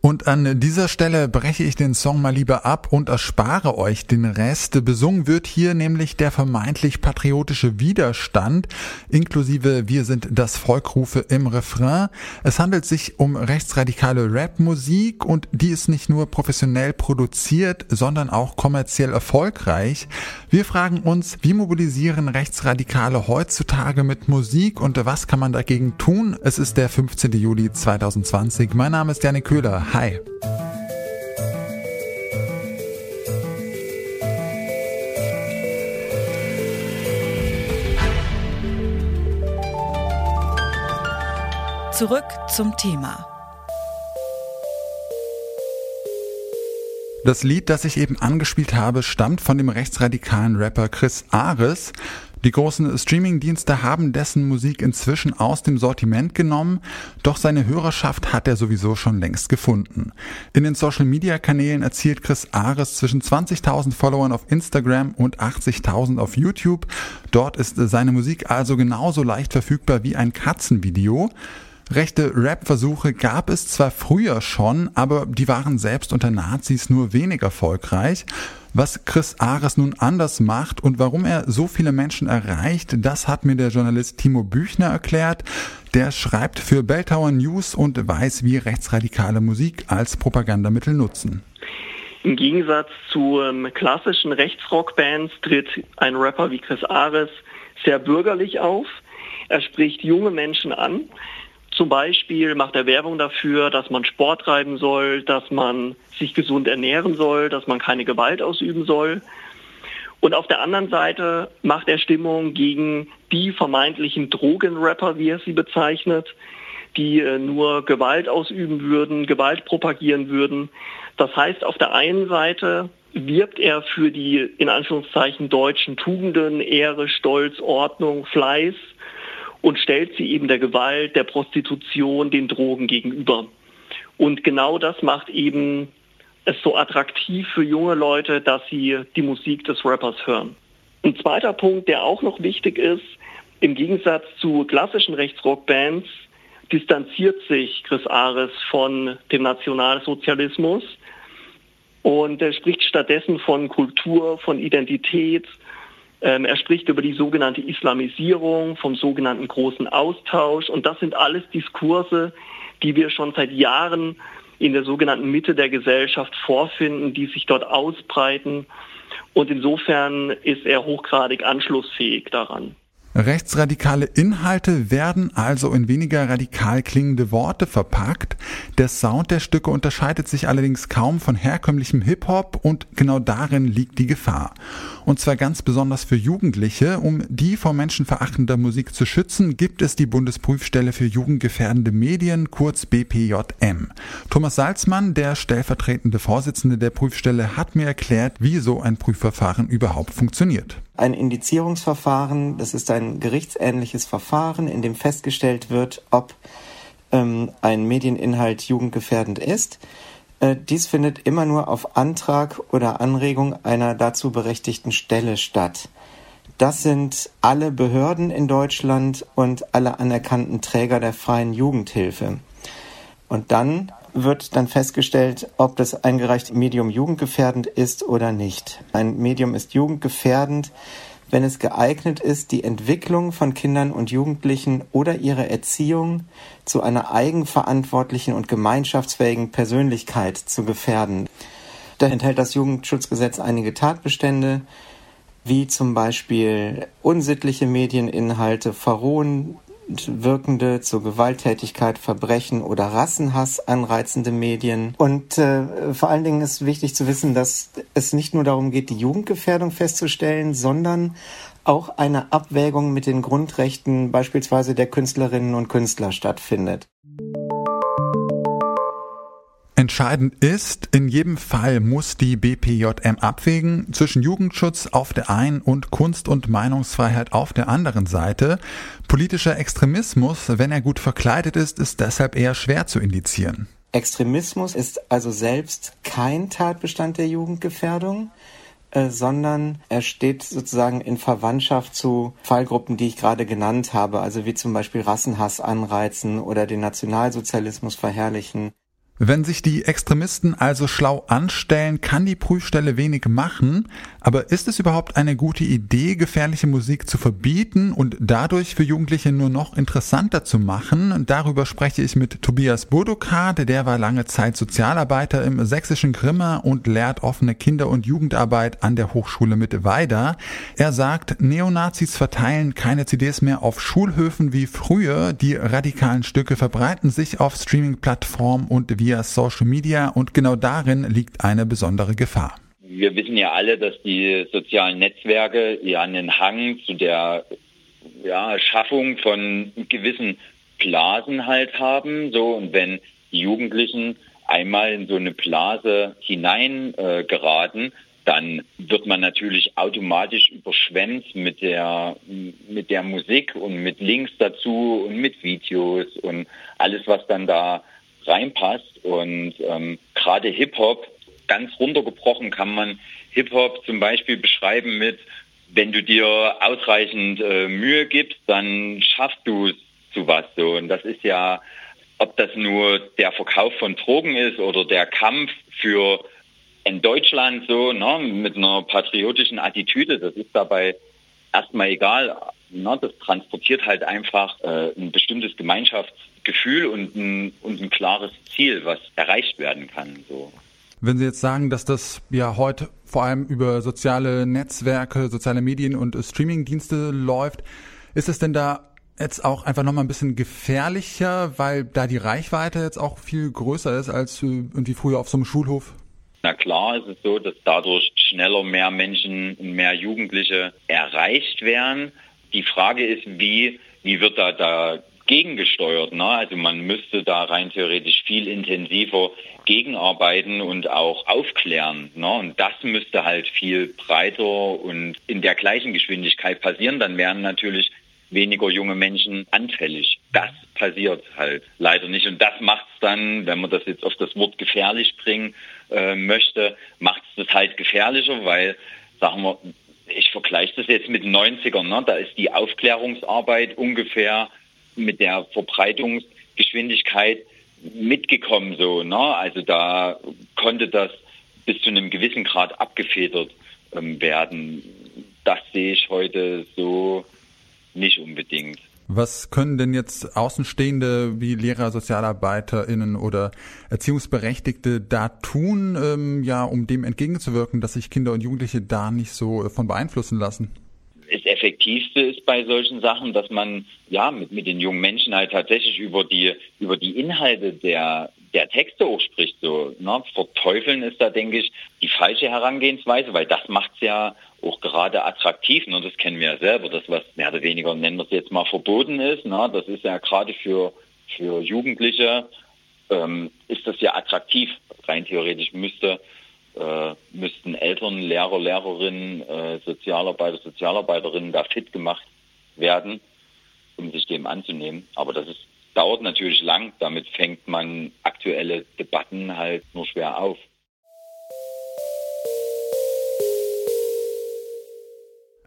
Und an dieser Stelle breche ich den Song mal lieber ab und erspare euch den Rest. Besungen wird hier nämlich der vermeintlich patriotische Widerstand, inklusive Wir sind das Volkrufe im Refrain. Es handelt sich um rechtsradikale Rapmusik und die ist nicht nur professionell produziert, sondern auch kommerziell erfolgreich. Wir fragen uns, wie mobilisieren Rechtsradikale heutzutage mit Musik und was kann man dagegen tun? Es ist der 15. Juli 2020. Mein Name ist Janik Köhler. Hi. Zurück zum Thema. Das Lied, das ich eben angespielt habe, stammt von dem rechtsradikalen Rapper Chris Ares. Die großen Streamingdienste haben dessen Musik inzwischen aus dem Sortiment genommen, doch seine Hörerschaft hat er sowieso schon längst gefunden. In den Social-Media-Kanälen erzielt Chris Ares zwischen 20.000 Followern auf Instagram und 80.000 auf YouTube. Dort ist seine Musik also genauso leicht verfügbar wie ein Katzenvideo. Rechte Rap-Versuche gab es zwar früher schon, aber die waren selbst unter Nazis nur wenig erfolgreich. Was Chris Ares nun anders macht und warum er so viele Menschen erreicht, das hat mir der Journalist Timo Büchner erklärt. Der schreibt für Belltower News und weiß, wie rechtsradikale Musik als Propagandamittel nutzen. Im Gegensatz zu ähm, klassischen Rechtsrockbands tritt ein Rapper wie Chris Ares sehr bürgerlich auf. Er spricht junge Menschen an zum Beispiel macht er Werbung dafür, dass man Sport treiben soll, dass man sich gesund ernähren soll, dass man keine Gewalt ausüben soll. Und auf der anderen Seite macht er Stimmung gegen die vermeintlichen Drogenrapper, wie er sie bezeichnet, die äh, nur Gewalt ausüben würden, Gewalt propagieren würden. Das heißt, auf der einen Seite wirbt er für die in Anführungszeichen deutschen Tugenden, Ehre, Stolz, Ordnung, Fleiß und stellt sie eben der Gewalt, der Prostitution, den Drogen gegenüber. Und genau das macht eben es so attraktiv für junge Leute, dass sie die Musik des Rappers hören. Ein zweiter Punkt, der auch noch wichtig ist, im Gegensatz zu klassischen Rechtsrockbands distanziert sich Chris Ares von dem Nationalsozialismus und er spricht stattdessen von Kultur, von Identität, er spricht über die sogenannte Islamisierung, vom sogenannten großen Austausch. Und das sind alles Diskurse, die wir schon seit Jahren in der sogenannten Mitte der Gesellschaft vorfinden, die sich dort ausbreiten. Und insofern ist er hochgradig anschlussfähig daran. Rechtsradikale Inhalte werden also in weniger radikal klingende Worte verpackt. Der Sound der Stücke unterscheidet sich allerdings kaum von herkömmlichem Hip-Hop und genau darin liegt die Gefahr. Und zwar ganz besonders für Jugendliche. Um die vor menschenverachtender Musik zu schützen, gibt es die Bundesprüfstelle für jugendgefährdende Medien, kurz BPJM. Thomas Salzmann, der stellvertretende Vorsitzende der Prüfstelle, hat mir erklärt, wie so ein Prüfverfahren überhaupt funktioniert ein Indizierungsverfahren. Das ist ein gerichtsähnliches Verfahren, in dem festgestellt wird, ob ähm, ein Medieninhalt jugendgefährdend ist. Äh, dies findet immer nur auf Antrag oder Anregung einer dazu berechtigten Stelle statt. Das sind alle Behörden in Deutschland und alle anerkannten Träger der freien Jugendhilfe. Und dann wird dann festgestellt, ob das eingereichte Medium jugendgefährdend ist oder nicht. Ein Medium ist jugendgefährdend, wenn es geeignet ist, die Entwicklung von Kindern und Jugendlichen oder ihre Erziehung zu einer eigenverantwortlichen und gemeinschaftsfähigen Persönlichkeit zu gefährden. Da enthält das Jugendschutzgesetz einige Tatbestände, wie zum Beispiel unsittliche Medieninhalte, Verrohen wirkende, zur Gewalttätigkeit, Verbrechen oder Rassenhass anreizende Medien. Und äh, vor allen Dingen ist wichtig zu wissen, dass es nicht nur darum geht, die Jugendgefährdung festzustellen, sondern auch eine Abwägung mit den Grundrechten beispielsweise der Künstlerinnen und Künstler stattfindet. Entscheidend ist, in jedem Fall muss die BPJM abwägen zwischen Jugendschutz auf der einen und Kunst- und Meinungsfreiheit auf der anderen Seite. Politischer Extremismus, wenn er gut verkleidet ist, ist deshalb eher schwer zu indizieren. Extremismus ist also selbst kein Tatbestand der Jugendgefährdung, äh, sondern er steht sozusagen in Verwandtschaft zu Fallgruppen, die ich gerade genannt habe, also wie zum Beispiel Rassenhass anreizen oder den Nationalsozialismus verherrlichen. Wenn sich die Extremisten also schlau anstellen, kann die Prüfstelle wenig machen. Aber ist es überhaupt eine gute Idee, gefährliche Musik zu verbieten und dadurch für Jugendliche nur noch interessanter zu machen? Darüber spreche ich mit Tobias Bodokart, der war lange Zeit Sozialarbeiter im sächsischen Grimma und lehrt offene Kinder- und Jugendarbeit an der Hochschule mit Weida. Er sagt, Neonazis verteilen keine CDs mehr auf Schulhöfen wie früher. Die radikalen Stücke verbreiten sich auf Streaming-Plattformen und via via Social Media und genau darin liegt eine besondere Gefahr. Wir wissen ja alle, dass die sozialen Netzwerke ja einen Hang zu der ja, Schaffung von gewissen Blasen halt haben. So und wenn die Jugendlichen einmal in so eine Blase hineingeraten, äh, dann wird man natürlich automatisch überschwemmt mit der, mit der Musik und mit Links dazu und mit Videos und alles, was dann da reinpasst. Und ähm, gerade Hip-Hop, ganz runtergebrochen kann man Hip-Hop zum Beispiel beschreiben mit, wenn du dir ausreichend äh, Mühe gibst, dann schaffst du zu was so. Und das ist ja, ob das nur der Verkauf von Drogen ist oder der Kampf für in Deutschland so, ne, mit einer patriotischen Attitüde, das ist dabei erstmal egal. Ne, das transportiert halt einfach äh, ein bestimmtes Gemeinschafts Gefühl und ein, und ein klares Ziel, was erreicht werden kann. So. Wenn Sie jetzt sagen, dass das ja heute vor allem über soziale Netzwerke, soziale Medien und Streamingdienste läuft, ist es denn da jetzt auch einfach nochmal ein bisschen gefährlicher, weil da die Reichweite jetzt auch viel größer ist als irgendwie früher auf so einem Schulhof? Na klar ist es so, dass dadurch schneller mehr Menschen und mehr Jugendliche erreicht werden. Die Frage ist, wie, wie wird da, da gegengesteuert. Ne? Also man müsste da rein theoretisch viel intensiver gegenarbeiten und auch aufklären. Ne? Und das müsste halt viel breiter und in der gleichen Geschwindigkeit passieren. Dann wären natürlich weniger junge Menschen anfällig. Das passiert halt leider nicht. Und das macht es dann, wenn man das jetzt auf das Wort gefährlich bringen äh, möchte, macht es das halt gefährlicher, weil, sagen wir, ich vergleiche das jetzt mit den 90ern, ne? da ist die Aufklärungsarbeit ungefähr mit der Verbreitungsgeschwindigkeit mitgekommen so. Ne? Also da konnte das bis zu einem gewissen Grad abgefedert ähm, werden. Das sehe ich heute so nicht unbedingt. Was können denn jetzt Außenstehende wie Lehrer, SozialarbeiterInnen oder Erziehungsberechtigte da tun, ähm, ja, um dem entgegenzuwirken, dass sich Kinder und Jugendliche da nicht so äh, von beeinflussen lassen? Effektivste ist bei solchen Sachen, dass man ja mit, mit den jungen Menschen halt tatsächlich über die über die Inhalte der der Texte auch spricht. So, ne? Verteufeln ist da, denke ich, die falsche Herangehensweise, weil das macht es ja auch gerade attraktiv. Ne? Das kennen wir ja selber, das was mehr oder weniger, nennen wir es jetzt mal, verboten ist. Ne? Das ist ja gerade für, für Jugendliche, ähm, ist das ja attraktiv. Rein theoretisch müsste äh, müssten Eltern, Lehrer, Lehrerinnen, äh, Sozialarbeiter, Sozialarbeiterinnen da fit gemacht werden, um sich dem anzunehmen. Aber das ist, dauert natürlich lang. Damit fängt man aktuelle Debatten halt nur schwer auf.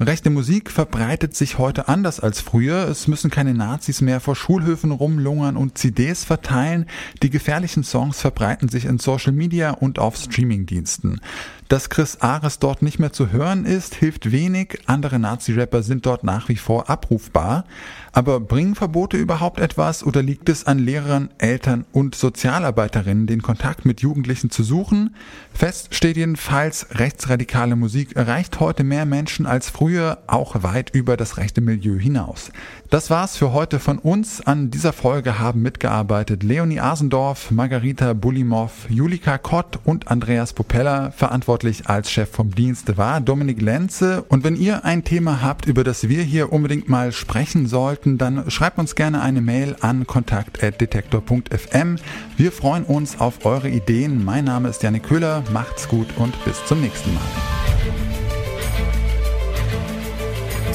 Rechte Musik verbreitet sich heute anders als früher. Es müssen keine Nazis mehr vor Schulhöfen rumlungern und CDs verteilen. Die gefährlichen Songs verbreiten sich in Social Media und auf Streamingdiensten. Dass Chris Ares dort nicht mehr zu hören ist, hilft wenig. Andere Nazi-Rapper sind dort nach wie vor abrufbar. Aber bringen Verbote überhaupt etwas oder liegt es an Lehrern, Eltern und Sozialarbeiterinnen, den Kontakt mit Jugendlichen zu suchen? Fest steht jedenfalls, rechtsradikale Musik erreicht heute mehr Menschen als früher frühe auch weit über das rechte Milieu hinaus. Das war's für heute von uns. An dieser Folge haben mitgearbeitet Leonie Asendorf, Margarita Bulimov, Julika Kott und Andreas Popella. Verantwortlich als Chef vom Dienst war Dominik Lenze. Und wenn ihr ein Thema habt, über das wir hier unbedingt mal sprechen sollten, dann schreibt uns gerne eine Mail an kontakt.detektor.fm. Wir freuen uns auf eure Ideen. Mein Name ist Janik Köhler. Macht's gut und bis zum nächsten Mal.